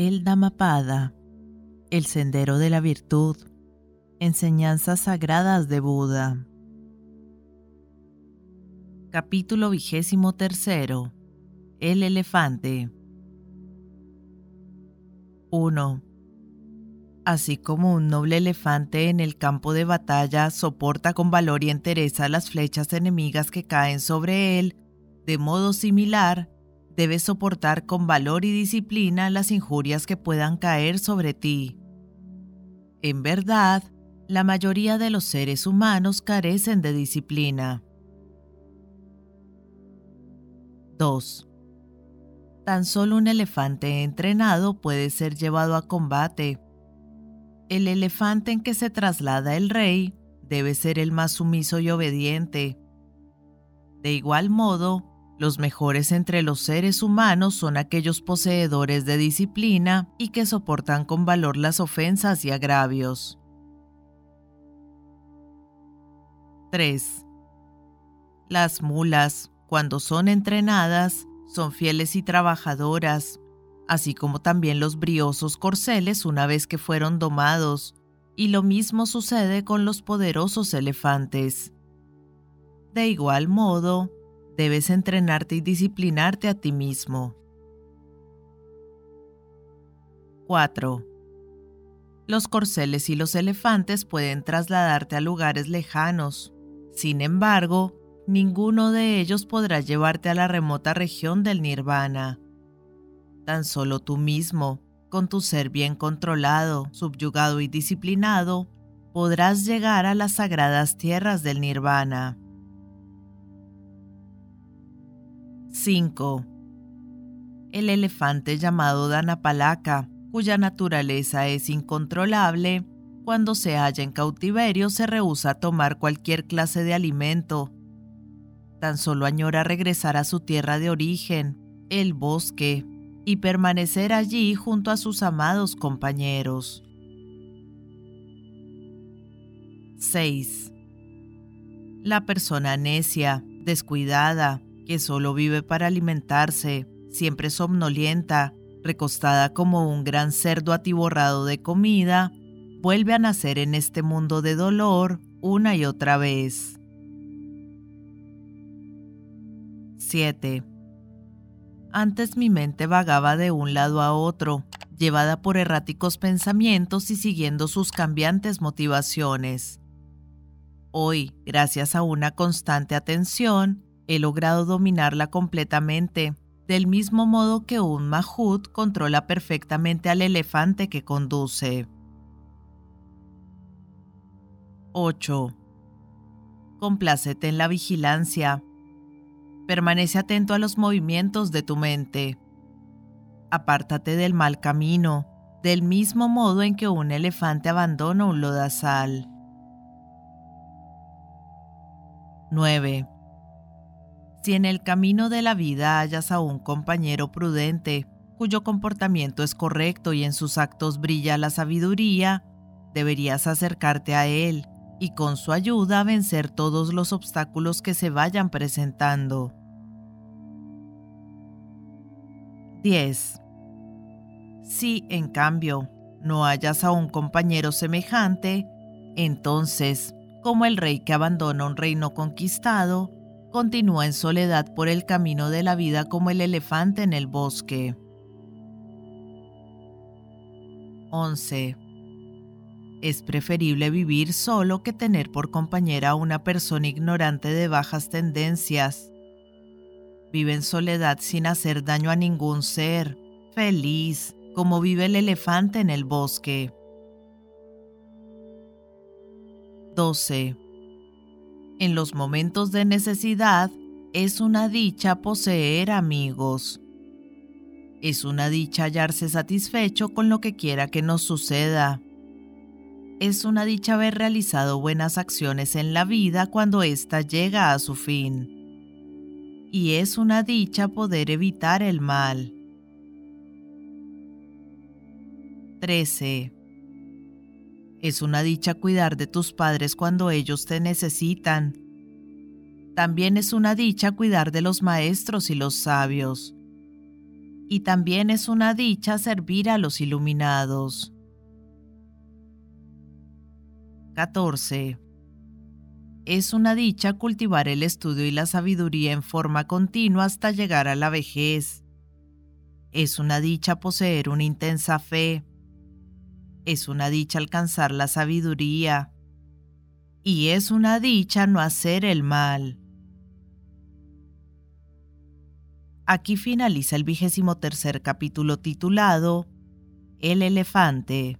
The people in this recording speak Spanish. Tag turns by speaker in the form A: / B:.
A: El Dhammapada, el sendero de la virtud, enseñanzas sagradas de Buda. Capítulo vigésimo. El elefante. 1. Así como un noble elefante en el campo de batalla soporta con valor y entereza las flechas enemigas que caen sobre él, de modo similar, debes soportar con valor y disciplina las injurias que puedan caer sobre ti. En verdad, la mayoría de los seres humanos carecen de disciplina. 2. Tan solo un elefante entrenado puede ser llevado a combate. El elefante en que se traslada el rey debe ser el más sumiso y obediente. De igual modo, los mejores entre los seres humanos son aquellos poseedores de disciplina y que soportan con valor las ofensas y agravios. 3. Las mulas, cuando son entrenadas, son fieles y trabajadoras, así como también los briosos corceles una vez que fueron domados, y lo mismo sucede con los poderosos elefantes. De igual modo, debes entrenarte y disciplinarte a ti mismo. 4. Los corceles y los elefantes pueden trasladarte a lugares lejanos. Sin embargo, ninguno de ellos podrá llevarte a la remota región del nirvana. Tan solo tú mismo, con tu ser bien controlado, subyugado y disciplinado, podrás llegar a las sagradas tierras del nirvana. 5. El elefante llamado Danapalaka, cuya naturaleza es incontrolable, cuando se halla en cautiverio se rehúsa a tomar cualquier clase de alimento. Tan solo añora regresar a su tierra de origen, el bosque, y permanecer allí junto a sus amados compañeros. 6. La persona necia, descuidada, que solo vive para alimentarse, siempre somnolienta, recostada como un gran cerdo atiborrado de comida, vuelve a nacer en este mundo de dolor una y otra vez. 7. Antes mi mente vagaba de un lado a otro, llevada por erráticos pensamientos y siguiendo sus cambiantes motivaciones. Hoy, gracias a una constante atención, he logrado dominarla completamente, del mismo modo que un mahut controla perfectamente al elefante que conduce. 8. Complácete en la vigilancia. Permanece atento a los movimientos de tu mente. Apártate del mal camino, del mismo modo en que un elefante abandona un lodazal. 9. Si en el camino de la vida hallas a un compañero prudente, cuyo comportamiento es correcto y en sus actos brilla la sabiduría, deberías acercarte a él y con su ayuda vencer todos los obstáculos que se vayan presentando. 10. Si, en cambio, no hallas a un compañero semejante, entonces, como el rey que abandona un reino conquistado, continúa en soledad por el camino de la vida como el elefante en el bosque. 11. Es preferible vivir solo que tener por compañera a una persona ignorante de bajas tendencias. Vive en soledad sin hacer daño a ningún ser, feliz, como vive el elefante en el bosque. 12 en los momentos de necesidad, es una dicha poseer amigos. Es una dicha hallarse satisfecho con lo que quiera que nos suceda. Es una dicha haber realizado buenas acciones en la vida cuando ésta llega a su fin. Y es una dicha poder evitar el mal. 13. Es una dicha cuidar de tus padres cuando ellos te necesitan. También es una dicha cuidar de los maestros y los sabios. y también es una dicha servir a los iluminados. 14. Es una dicha cultivar el estudio y la sabiduría en forma continua hasta llegar a la vejez. Es una dicha poseer una intensa fe. Es una dicha alcanzar la sabiduría. Y es una dicha no hacer el mal. Aquí finaliza el vigésimo tercer capítulo titulado El elefante.